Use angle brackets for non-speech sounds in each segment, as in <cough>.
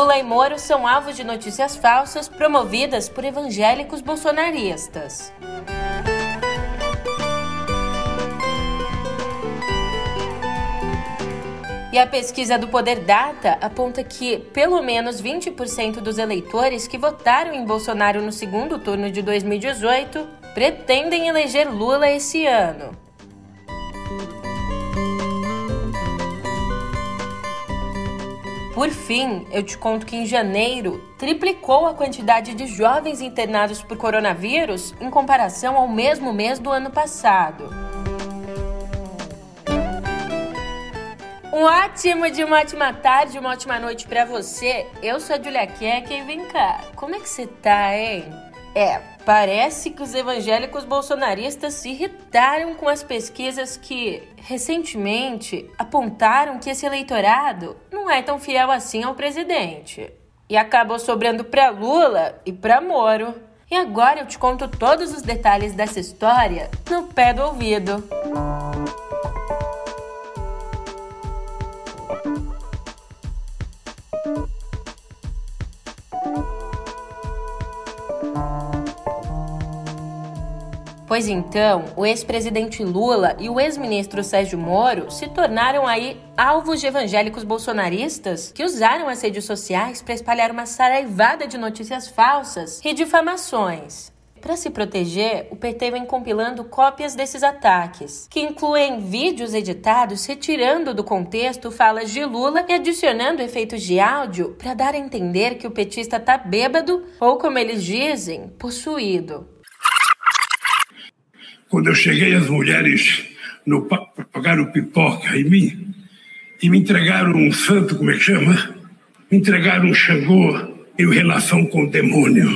Lula e Moro são alvos de notícias falsas promovidas por evangélicos bolsonaristas. E a pesquisa do Poder Data aponta que pelo menos 20% dos eleitores que votaram em Bolsonaro no segundo turno de 2018 pretendem eleger Lula esse ano. Por fim, eu te conto que em janeiro triplicou a quantidade de jovens internados por coronavírus em comparação ao mesmo mês do ano passado. Um ótimo de uma ótima tarde, uma ótima noite para você. Eu sou a Julia Kek e vem cá, como é que você tá, hein? É, parece que os evangélicos bolsonaristas se irritaram com as pesquisas que, recentemente, apontaram que esse eleitorado não é tão fiel assim ao presidente. E acabou sobrando para Lula e para Moro. E agora eu te conto todos os detalhes dessa história no pé do ouvido. Música Pois então, o ex-presidente Lula e o ex-ministro Sérgio Moro se tornaram aí alvos de evangélicos bolsonaristas que usaram as redes sociais para espalhar uma saraivada de notícias falsas e difamações. Para se proteger, o PT vem compilando cópias desses ataques, que incluem vídeos editados retirando do contexto falas de Lula e adicionando efeitos de áudio para dar a entender que o petista está bêbado ou, como eles dizem, possuído. Quando eu cheguei, as mulheres no, pagaram pipoca em mim e me entregaram um santo, como é que chama? Me entregaram um Xangô em relação com o demônio.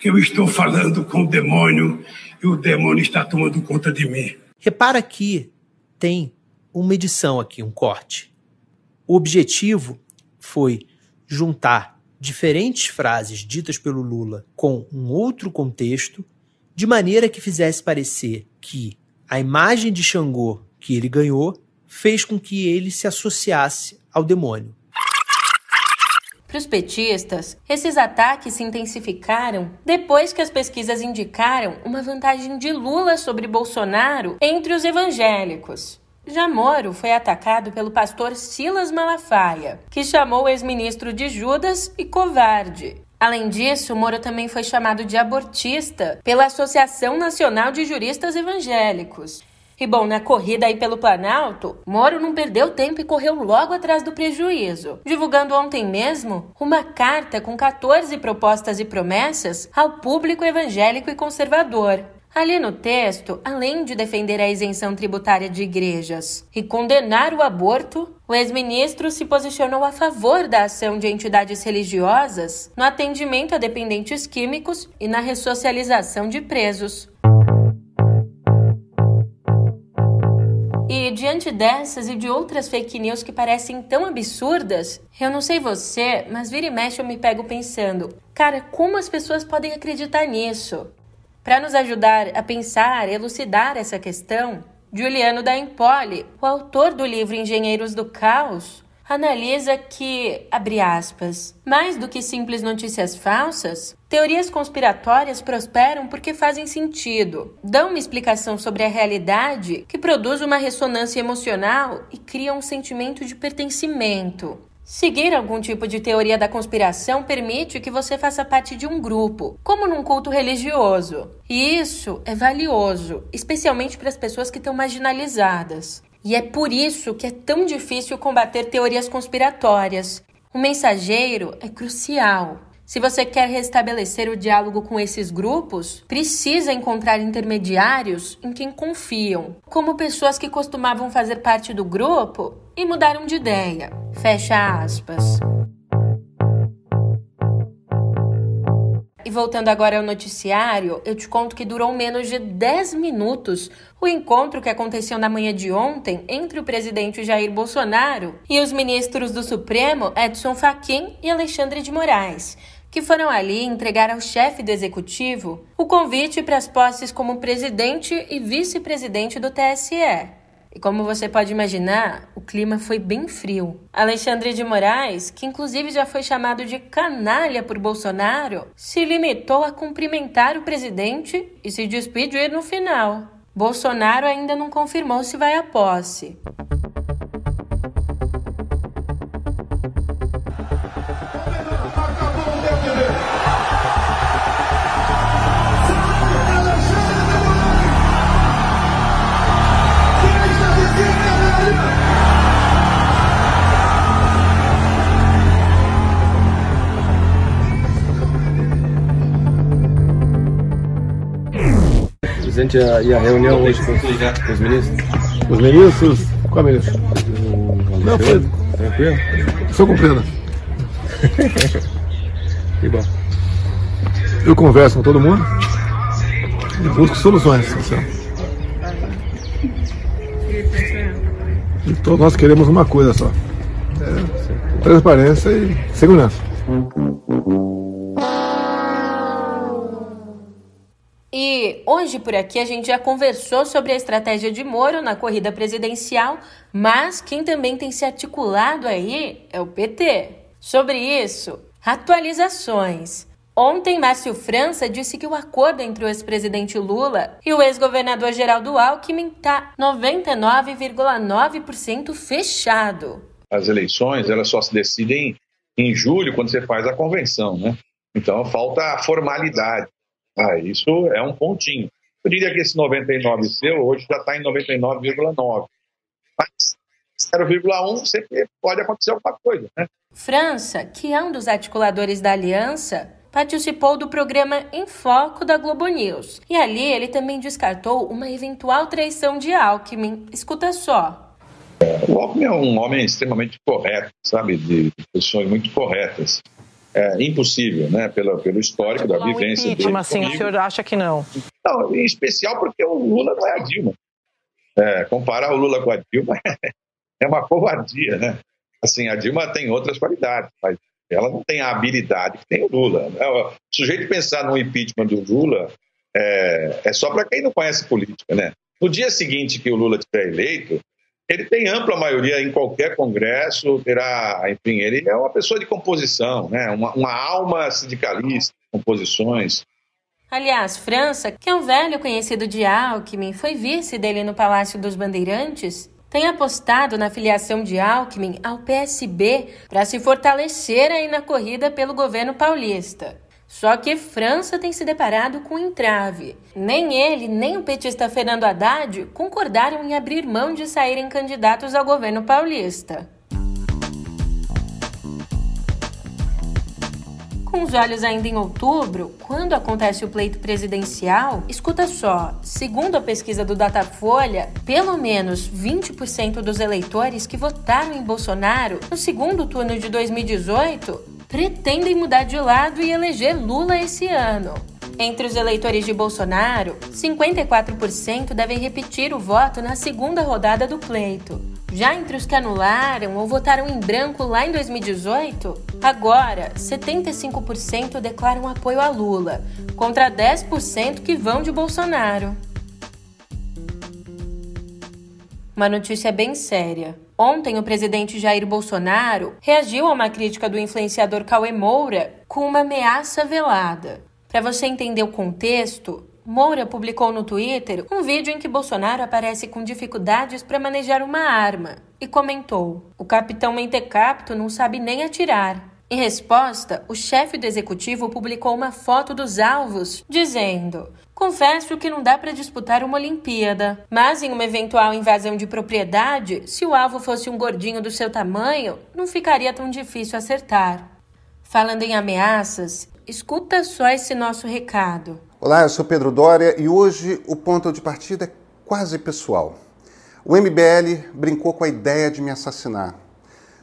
Que eu estou falando com o demônio e o demônio está tomando conta de mim. Repara que tem uma edição aqui, um corte. O objetivo foi juntar diferentes frases ditas pelo Lula com um outro contexto de maneira que fizesse parecer que a imagem de Xangô que ele ganhou fez com que ele se associasse ao demônio. Para os petistas, esses ataques se intensificaram depois que as pesquisas indicaram uma vantagem de Lula sobre Bolsonaro entre os evangélicos. Já Moro foi atacado pelo pastor Silas Malafaia, que chamou o ex-ministro de Judas e covarde, Além disso, Moro também foi chamado de abortista pela Associação Nacional de Juristas Evangélicos. E bom, na corrida aí pelo Planalto, Moro não perdeu tempo e correu logo atrás do prejuízo, divulgando ontem mesmo uma carta com 14 propostas e promessas ao público evangélico e conservador. Ali no texto, além de defender a isenção tributária de igrejas e condenar o aborto, o ex-ministro se posicionou a favor da ação de entidades religiosas no atendimento a dependentes químicos e na ressocialização de presos. E diante dessas e de outras fake news que parecem tão absurdas, eu não sei você, mas vira e mexe eu me pego pensando: cara, como as pessoas podem acreditar nisso? Para nos ajudar a pensar e elucidar essa questão, Juliano da Empoli, o autor do livro Engenheiros do Caos, analisa que, abre aspas, mais do que simples notícias falsas, teorias conspiratórias prosperam porque fazem sentido, dão uma explicação sobre a realidade que produz uma ressonância emocional e cria um sentimento de pertencimento. Seguir algum tipo de teoria da conspiração permite que você faça parte de um grupo, como num culto religioso. E isso é valioso, especialmente para as pessoas que estão marginalizadas. E é por isso que é tão difícil combater teorias conspiratórias. O mensageiro é crucial. Se você quer restabelecer o diálogo com esses grupos, precisa encontrar intermediários em quem confiam, como pessoas que costumavam fazer parte do grupo e mudaram de ideia. Fecha aspas. E voltando agora ao noticiário, eu te conto que durou menos de 10 minutos o encontro que aconteceu na manhã de ontem entre o presidente Jair Bolsonaro e os ministros do Supremo Edson Fachin e Alexandre de Moraes que foram ali entregar ao chefe do executivo o convite para as posses como presidente e vice-presidente do TSE. E como você pode imaginar, o clima foi bem frio. Alexandre de Moraes, que inclusive já foi chamado de canalha por Bolsonaro, se limitou a cumprimentar o presidente e se despedir no final. Bolsonaro ainda não confirmou se vai à posse. Presidente, e a reunião hoje com, com os ministros? Os ministros? Qual ministro? Não, foi. Tranquilo? Só compreendo. <laughs> que bom. Eu converso com todo mundo e busco soluções. Assim. E todos nós queremos uma coisa só: é transparência e segurança. E hoje por aqui a gente já conversou sobre a estratégia de Moro na corrida presidencial, mas quem também tem se articulado aí é o PT. Sobre isso, atualizações. Ontem, Márcio França disse que o acordo entre o ex-presidente Lula e o ex-governador Geraldo Alckmin está 99,9% fechado. As eleições elas só se decidem em julho, quando você faz a convenção, né? Então falta a formalidade. Ah, isso é um pontinho. Eu diria que esse 99 seu hoje já está em 99,9. Mas 0,1 sempre pode acontecer alguma coisa, né? França, que é um dos articuladores da aliança, participou do programa Em Foco da Globo News. E ali ele também descartou uma eventual traição de Alckmin. Escuta só. O Alckmin é um homem extremamente correto, sabe? De posições muito corretas é, impossível, né? Pelo, pelo histórico da vivência dele. assim, comigo. o senhor acha que não? Não, em especial porque o Lula não é a Dilma. É, comparar o Lula com a Dilma <laughs> é uma covardia, né? Assim, a Dilma tem outras qualidades, mas ela não tem a habilidade que tem o Lula. É, o sujeito pensar no impeachment do Lula é, é só para quem não conhece política, né? No dia seguinte que o Lula estiver eleito, ele tem ampla maioria em qualquer congresso, terá, enfim, ele é uma pessoa de composição, né? uma, uma alma sindicalista, composições. Aliás, França, que é um velho conhecido de Alckmin, foi vice dele no Palácio dos Bandeirantes, tem apostado na filiação de Alckmin ao PSB para se fortalecer aí na corrida pelo governo paulista. Só que França tem se deparado com um entrave. Nem ele, nem o petista Fernando Haddad concordaram em abrir mão de saírem candidatos ao governo paulista. Com os olhos ainda em outubro, quando acontece o pleito presidencial, escuta só: segundo a pesquisa do Datafolha, pelo menos 20% dos eleitores que votaram em Bolsonaro no segundo turno de 2018 pretendem mudar de lado e eleger Lula esse ano. Entre os eleitores de Bolsonaro, 54% devem repetir o voto na segunda rodada do pleito. Já entre os que anularam ou votaram em branco lá em 2018, agora 75% declaram apoio a Lula, contra 10% que vão de Bolsonaro. Uma notícia bem séria. Ontem, o presidente Jair Bolsonaro reagiu a uma crítica do influenciador Cauê Moura com uma ameaça velada. Para você entender o contexto, Moura publicou no Twitter um vídeo em que Bolsonaro aparece com dificuldades para manejar uma arma e comentou: O capitão Mentecapto não sabe nem atirar. Em resposta, o chefe do executivo publicou uma foto dos alvos, dizendo: Confesso que não dá para disputar uma Olimpíada, mas em uma eventual invasão de propriedade, se o alvo fosse um gordinho do seu tamanho, não ficaria tão difícil acertar. Falando em ameaças, escuta só esse nosso recado. Olá, eu sou Pedro Dória e hoje o ponto de partida é quase pessoal. O MBL brincou com a ideia de me assassinar.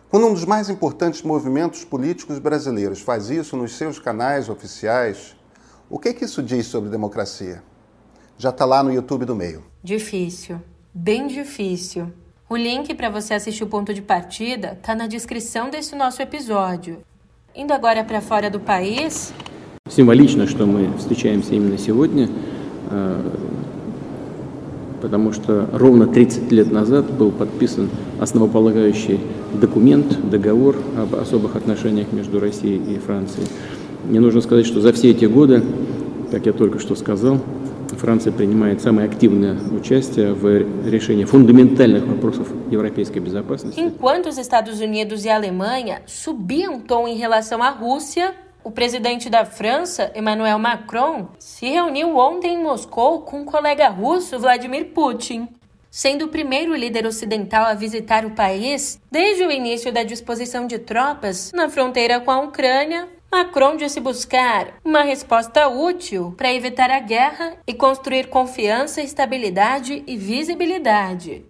Quando um dos mais importantes movimentos políticos brasileiros faz isso nos seus canais oficiais, o que, que isso diz sobre democracia? Já está lá no YouTube do meio. Difícil, bem difícil. O link para você assistir o ponto de partida está na descrição desse nosso episódio. Indo agora para fora do país. Символично, что мы встречаемся именно сегодня потому что ровно 30 лет назад был подписан основополагающий документ, договор об особых отношениях между Россией и Францией. Мне нужно сказать, что за все эти годы, как я только что сказал, Франция принимает самое активное участие в решении фундаментальных вопросов европейской безопасности. Enquanto os Estados Unidos e Alemanha subiam tom em relação à Rússia, o presidente da França, Emmanuel Macron, se reuniu ontem em Moscou com o colega russo Vladimir Putin. Sendo o primeiro líder ocidental a visitar o país desde o início da disposição de tropas na fronteira com a Ucrânia, Macron disse buscar uma resposta útil para evitar a guerra e construir confiança, estabilidade e visibilidade.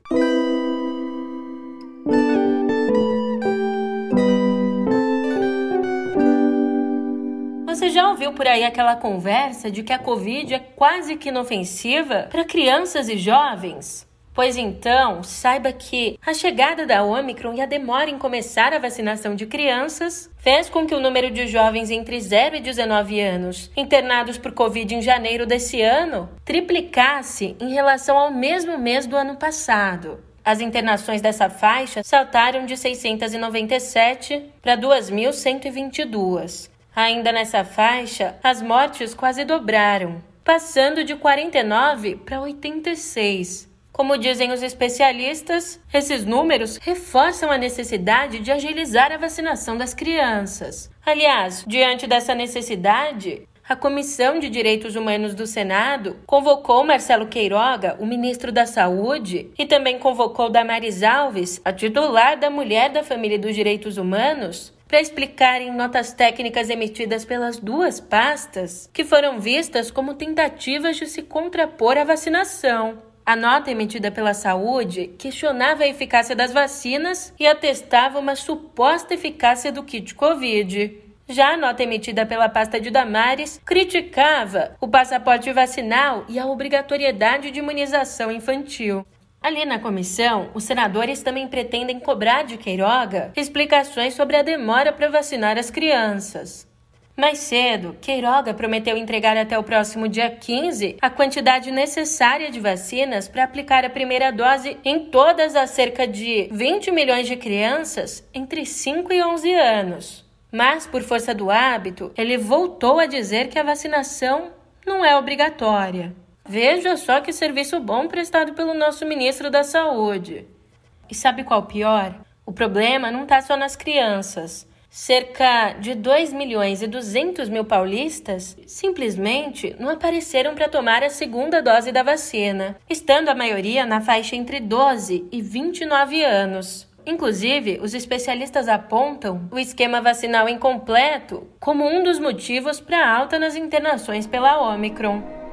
Já ouviu por aí aquela conversa de que a Covid é quase que inofensiva para crianças e jovens? Pois então, saiba que a chegada da Omicron e a demora em começar a vacinação de crianças fez com que o número de jovens entre 0 e 19 anos internados por Covid em janeiro desse ano triplicasse em relação ao mesmo mês do ano passado. As internações dessa faixa saltaram de 697 para 2.122. Ainda nessa faixa, as mortes quase dobraram, passando de 49 para 86. Como dizem os especialistas, esses números reforçam a necessidade de agilizar a vacinação das crianças. Aliás, diante dessa necessidade, a Comissão de Direitos Humanos do Senado convocou Marcelo Queiroga, o ministro da Saúde, e também convocou Damares Alves, a titular da Mulher da Família e dos Direitos Humanos, para explicar em notas técnicas emitidas pelas duas pastas que foram vistas como tentativas de se contrapor à vacinação. A nota emitida pela saúde questionava a eficácia das vacinas e atestava uma suposta eficácia do kit Covid. Já a nota emitida pela pasta de Damares criticava o passaporte vacinal e a obrigatoriedade de imunização infantil. Ali na comissão, os senadores também pretendem cobrar de Queiroga explicações sobre a demora para vacinar as crianças. Mais cedo, Queiroga prometeu entregar até o próximo dia 15 a quantidade necessária de vacinas para aplicar a primeira dose em todas as cerca de 20 milhões de crianças entre 5 e 11 anos. Mas, por força do hábito, ele voltou a dizer que a vacinação não é obrigatória. Veja só que serviço bom prestado pelo nosso ministro da Saúde. E sabe qual pior? O problema não está só nas crianças. Cerca de 2 milhões e 200 mil paulistas simplesmente não apareceram para tomar a segunda dose da vacina, estando a maioria na faixa entre 12 e 29 anos. Inclusive, os especialistas apontam o esquema vacinal incompleto como um dos motivos para a alta nas internações pela Omicron.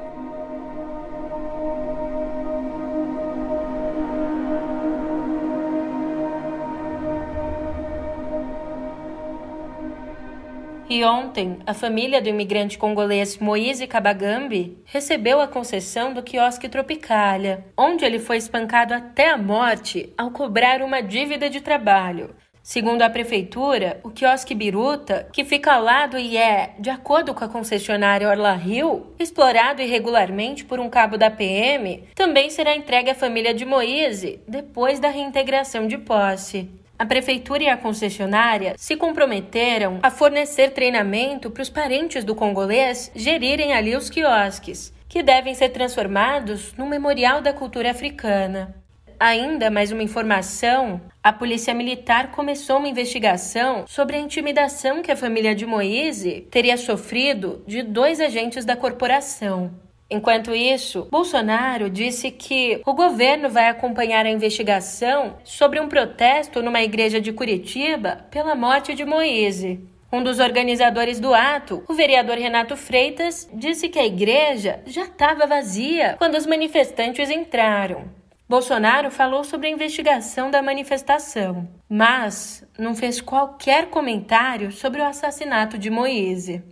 E ontem, a família do imigrante congolês Moise Kabagambi recebeu a concessão do quiosque Tropicália, onde ele foi espancado até a morte ao cobrar uma dívida de trabalho. Segundo a prefeitura, o quiosque Biruta, que fica ao lado e é, de acordo com a concessionária Orla Rio, explorado irregularmente por um cabo da PM, também será entregue à família de Moise depois da reintegração de posse. A prefeitura e a concessionária se comprometeram a fornecer treinamento para os parentes do congolês gerirem ali os quiosques, que devem ser transformados num memorial da cultura africana. Ainda mais uma informação: a Polícia Militar começou uma investigação sobre a intimidação que a família de Moise teria sofrido de dois agentes da corporação. Enquanto isso, Bolsonaro disse que o governo vai acompanhar a investigação sobre um protesto numa igreja de Curitiba pela morte de Moise. Um dos organizadores do ato, o vereador Renato Freitas, disse que a igreja já estava vazia quando os manifestantes entraram. Bolsonaro falou sobre a investigação da manifestação, mas não fez qualquer comentário sobre o assassinato de Moise.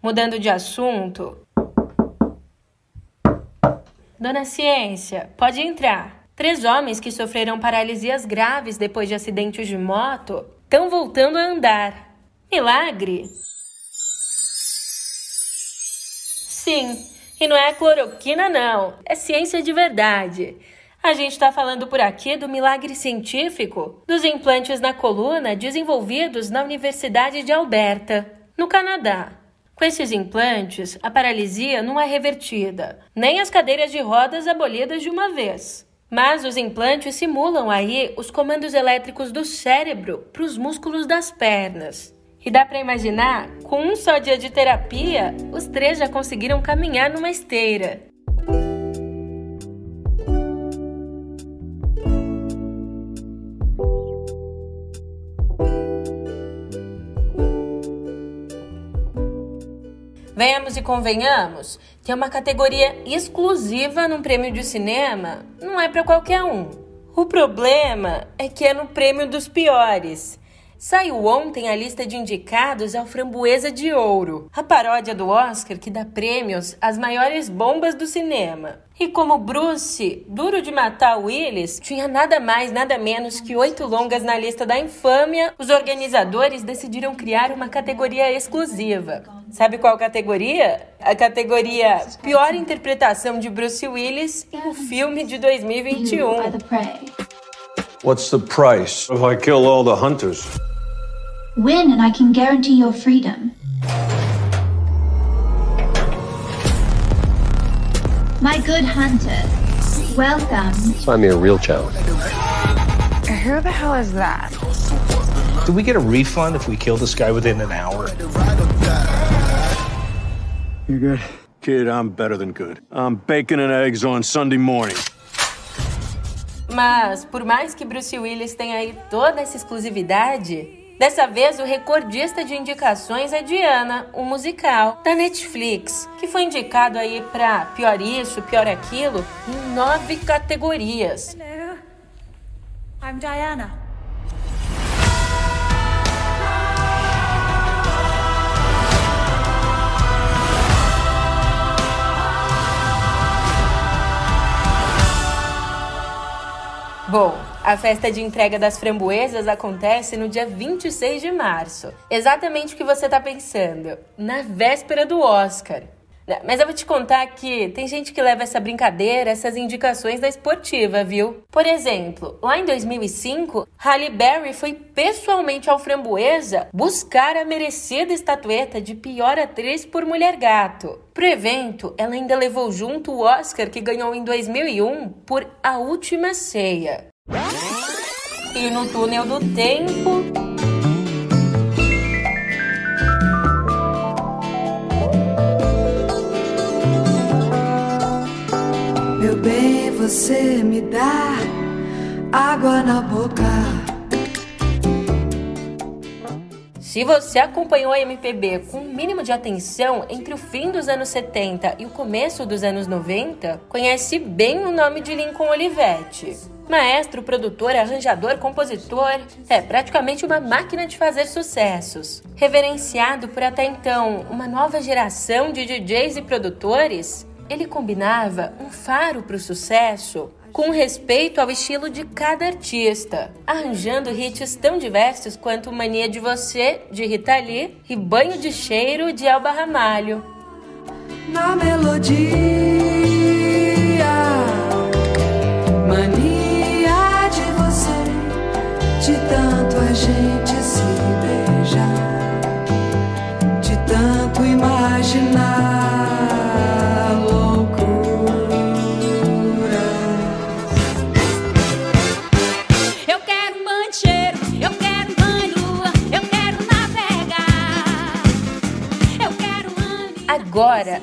Mudando de assunto, Dona Ciência, pode entrar. Três homens que sofreram paralisias graves depois de acidentes de moto estão voltando a andar. Milagre? Sim, E não é cloroquina, não. É ciência de verdade. A gente está falando por aqui do milagre científico dos implantes na coluna desenvolvidos na Universidade de Alberta, no Canadá. Com esses implantes, a paralisia não é revertida, nem as cadeiras de rodas abolidas de uma vez. Mas os implantes simulam aí os comandos elétricos do cérebro para os músculos das pernas. E dá para imaginar, com um só dia de terapia, os três já conseguiram caminhar numa esteira. Venhamos e convenhamos, ter uma categoria exclusiva num prêmio de cinema não é para qualquer um. O problema é que é no prêmio dos piores. Saiu ontem a lista de indicados ao Framboesa de Ouro, a paródia do Oscar que dá prêmios às maiores bombas do cinema. E como Bruce, duro de matar Willis, tinha nada mais, nada menos que oito longas na lista da infâmia, os organizadores decidiram criar uma categoria exclusiva. Sabe qual categoria? A categoria Pior Interpretação de Bruce Willis em um filme de 2021. What's the price if I kill all the hunters? Win and I can guarantee your freedom. My good hunter, welcome. Find me a real challenge. Who the hell is that? Do we get a refund if we kill this guy within an hour? You're good? Kid, I'm better than good. I'm bacon and eggs on Sunday morning. Mas, por mais que Bruce Willis tenha aí toda essa exclusividade, Dessa vez, o recordista de indicações é Diana, o um musical da Netflix, que foi indicado aí para pior isso, pior aquilo, em nove categorias. Hello. I'm Diana. Bom, a festa de entrega das framboesas acontece no dia 26 de março. Exatamente o que você está pensando, na véspera do Oscar. Mas eu vou te contar que tem gente que leva essa brincadeira, essas indicações da esportiva, viu? Por exemplo, lá em 2005, Halle Berry foi pessoalmente ao Framboesa buscar a merecida estatueta de pior atriz por Mulher Gato. Pro evento, ela ainda levou junto o Oscar que ganhou em 2001 por A Última Ceia. E no túnel do tempo, você me dá água na boca. Se você acompanhou a MPB com um mínimo de atenção entre o fim dos anos 70 e o começo dos anos 90, conhece bem o nome de Lincoln Olivetti. Maestro, produtor, arranjador, compositor, é praticamente uma máquina de fazer sucessos. Reverenciado por até então uma nova geração de DJs e produtores, ele combinava um faro para o sucesso com respeito ao estilo de cada artista, arranjando hits tão diversos quanto Mania de Você, de Rita Lee, e Banho de Cheiro, de Elba Ramalho. Na melodia, mania de você, de tanto a gente se beijar, de tanto imaginar.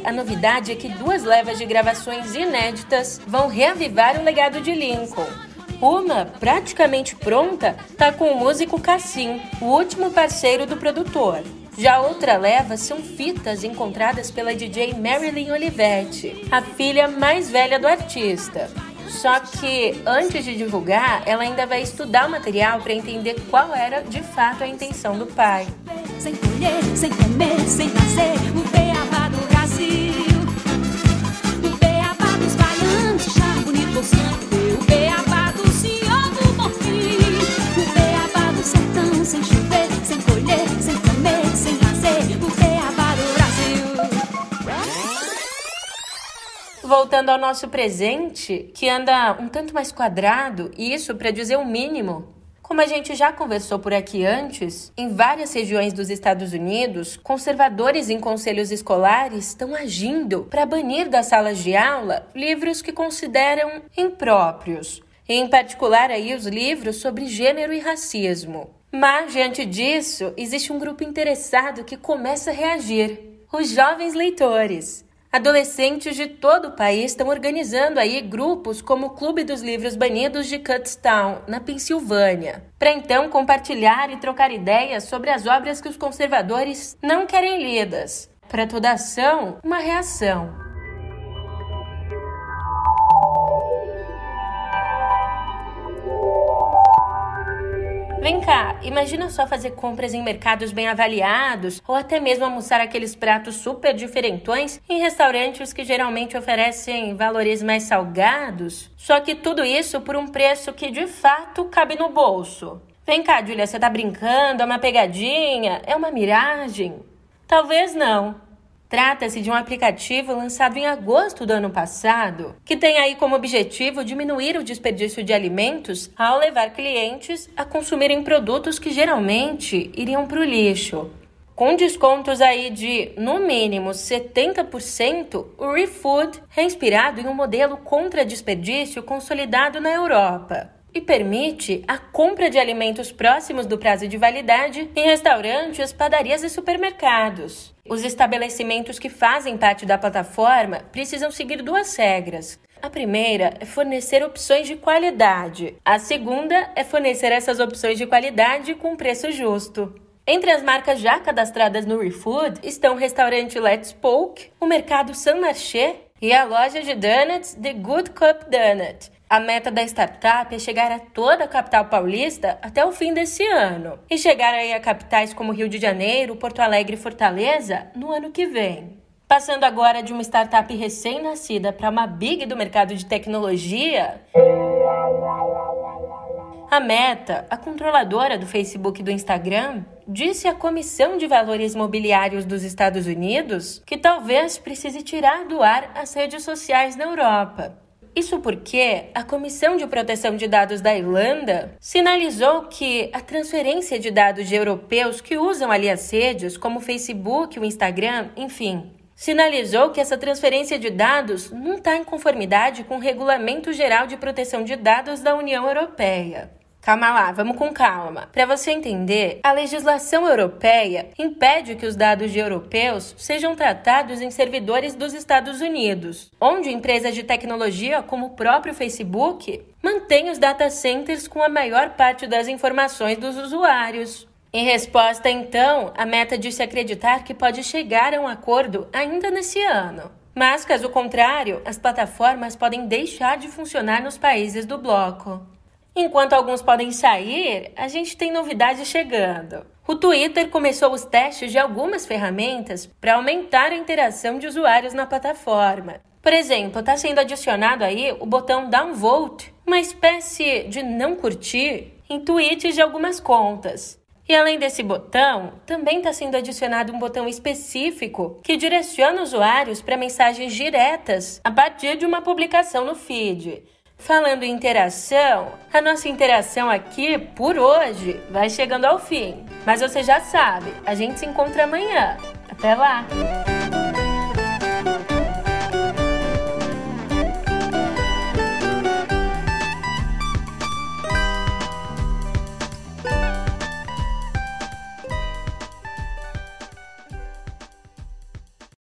A novidade é que duas levas de gravações inéditas vão reavivar o legado de Lincoln. Uma, praticamente pronta, tá com o músico Cassim, o último parceiro do produtor. Já outra leva são fitas encontradas pela DJ Marilyn Olivetti, a filha mais velha do artista. Só que antes de divulgar, ela ainda vai estudar o material para entender qual era de fato a intenção do pai. Sem colher, sem comer, ao nosso presente, que anda um tanto mais quadrado, e isso para dizer o mínimo. Como a gente já conversou por aqui antes, em várias regiões dos Estados Unidos, conservadores em conselhos escolares estão agindo para banir das salas de aula livros que consideram impróprios, em particular aí os livros sobre gênero e racismo. Mas diante disso, existe um grupo interessado que começa a reagir: os jovens leitores. Adolescentes de todo o país estão organizando aí grupos como o Clube dos Livros Banidos de Kutztown, na Pensilvânia, para então compartilhar e trocar ideias sobre as obras que os conservadores não querem lidas. Para toda ação, uma reação. Vem cá, imagina só fazer compras em mercados bem avaliados ou até mesmo almoçar aqueles pratos super diferentões em restaurantes que geralmente oferecem valores mais salgados. Só que tudo isso por um preço que de fato cabe no bolso. Vem cá, Julia, você tá brincando? É uma pegadinha? É uma miragem? Talvez não. Trata-se de um aplicativo lançado em agosto do ano passado, que tem aí como objetivo diminuir o desperdício de alimentos ao levar clientes a consumirem produtos que geralmente iriam para o lixo. Com descontos aí de, no mínimo, 70%, o ReFood é inspirado em um modelo contra desperdício consolidado na Europa e permite a compra de alimentos próximos do prazo de validade em restaurantes, padarias e supermercados. Os estabelecimentos que fazem parte da plataforma precisam seguir duas regras. A primeira é fornecer opções de qualidade. A segunda é fornecer essas opções de qualidade com preço justo. Entre as marcas já cadastradas no ReFood estão o restaurante Let's Poke, o mercado San Marché e a loja de donuts The Good Cup Donut, a meta da startup é chegar a toda a capital paulista até o fim desse ano e chegar aí a capitais como Rio de Janeiro, Porto Alegre e Fortaleza no ano que vem. Passando agora de uma startup recém-nascida para uma big do mercado de tecnologia. A Meta, a controladora do Facebook e do Instagram, disse à Comissão de Valores Mobiliários dos Estados Unidos que talvez precise tirar do ar as redes sociais na Europa isso porque a Comissão de Proteção de Dados da Irlanda sinalizou que a transferência de dados de europeus que usam ali as redes, como o Facebook, o Instagram, enfim, sinalizou que essa transferência de dados não está em conformidade com o Regulamento Geral de Proteção de Dados da União Europeia. Calma lá, vamos com calma. Para você entender, a legislação europeia impede que os dados de europeus sejam tratados em servidores dos Estados Unidos, onde empresas de tecnologia como o próprio Facebook mantêm os data centers com a maior parte das informações dos usuários. Em resposta, então, a Meta disse acreditar que pode chegar a um acordo ainda nesse ano. Mas, caso contrário, as plataformas podem deixar de funcionar nos países do bloco. Enquanto alguns podem sair, a gente tem novidade chegando. O Twitter começou os testes de algumas ferramentas para aumentar a interação de usuários na plataforma. Por exemplo, está sendo adicionado aí o botão downvote, uma espécie de não curtir em tweets de algumas contas. E além desse botão, também está sendo adicionado um botão específico que direciona usuários para mensagens diretas a partir de uma publicação no feed. Falando em interação, a nossa interação aqui por hoje vai chegando ao fim. Mas você já sabe, a gente se encontra amanhã. Até lá!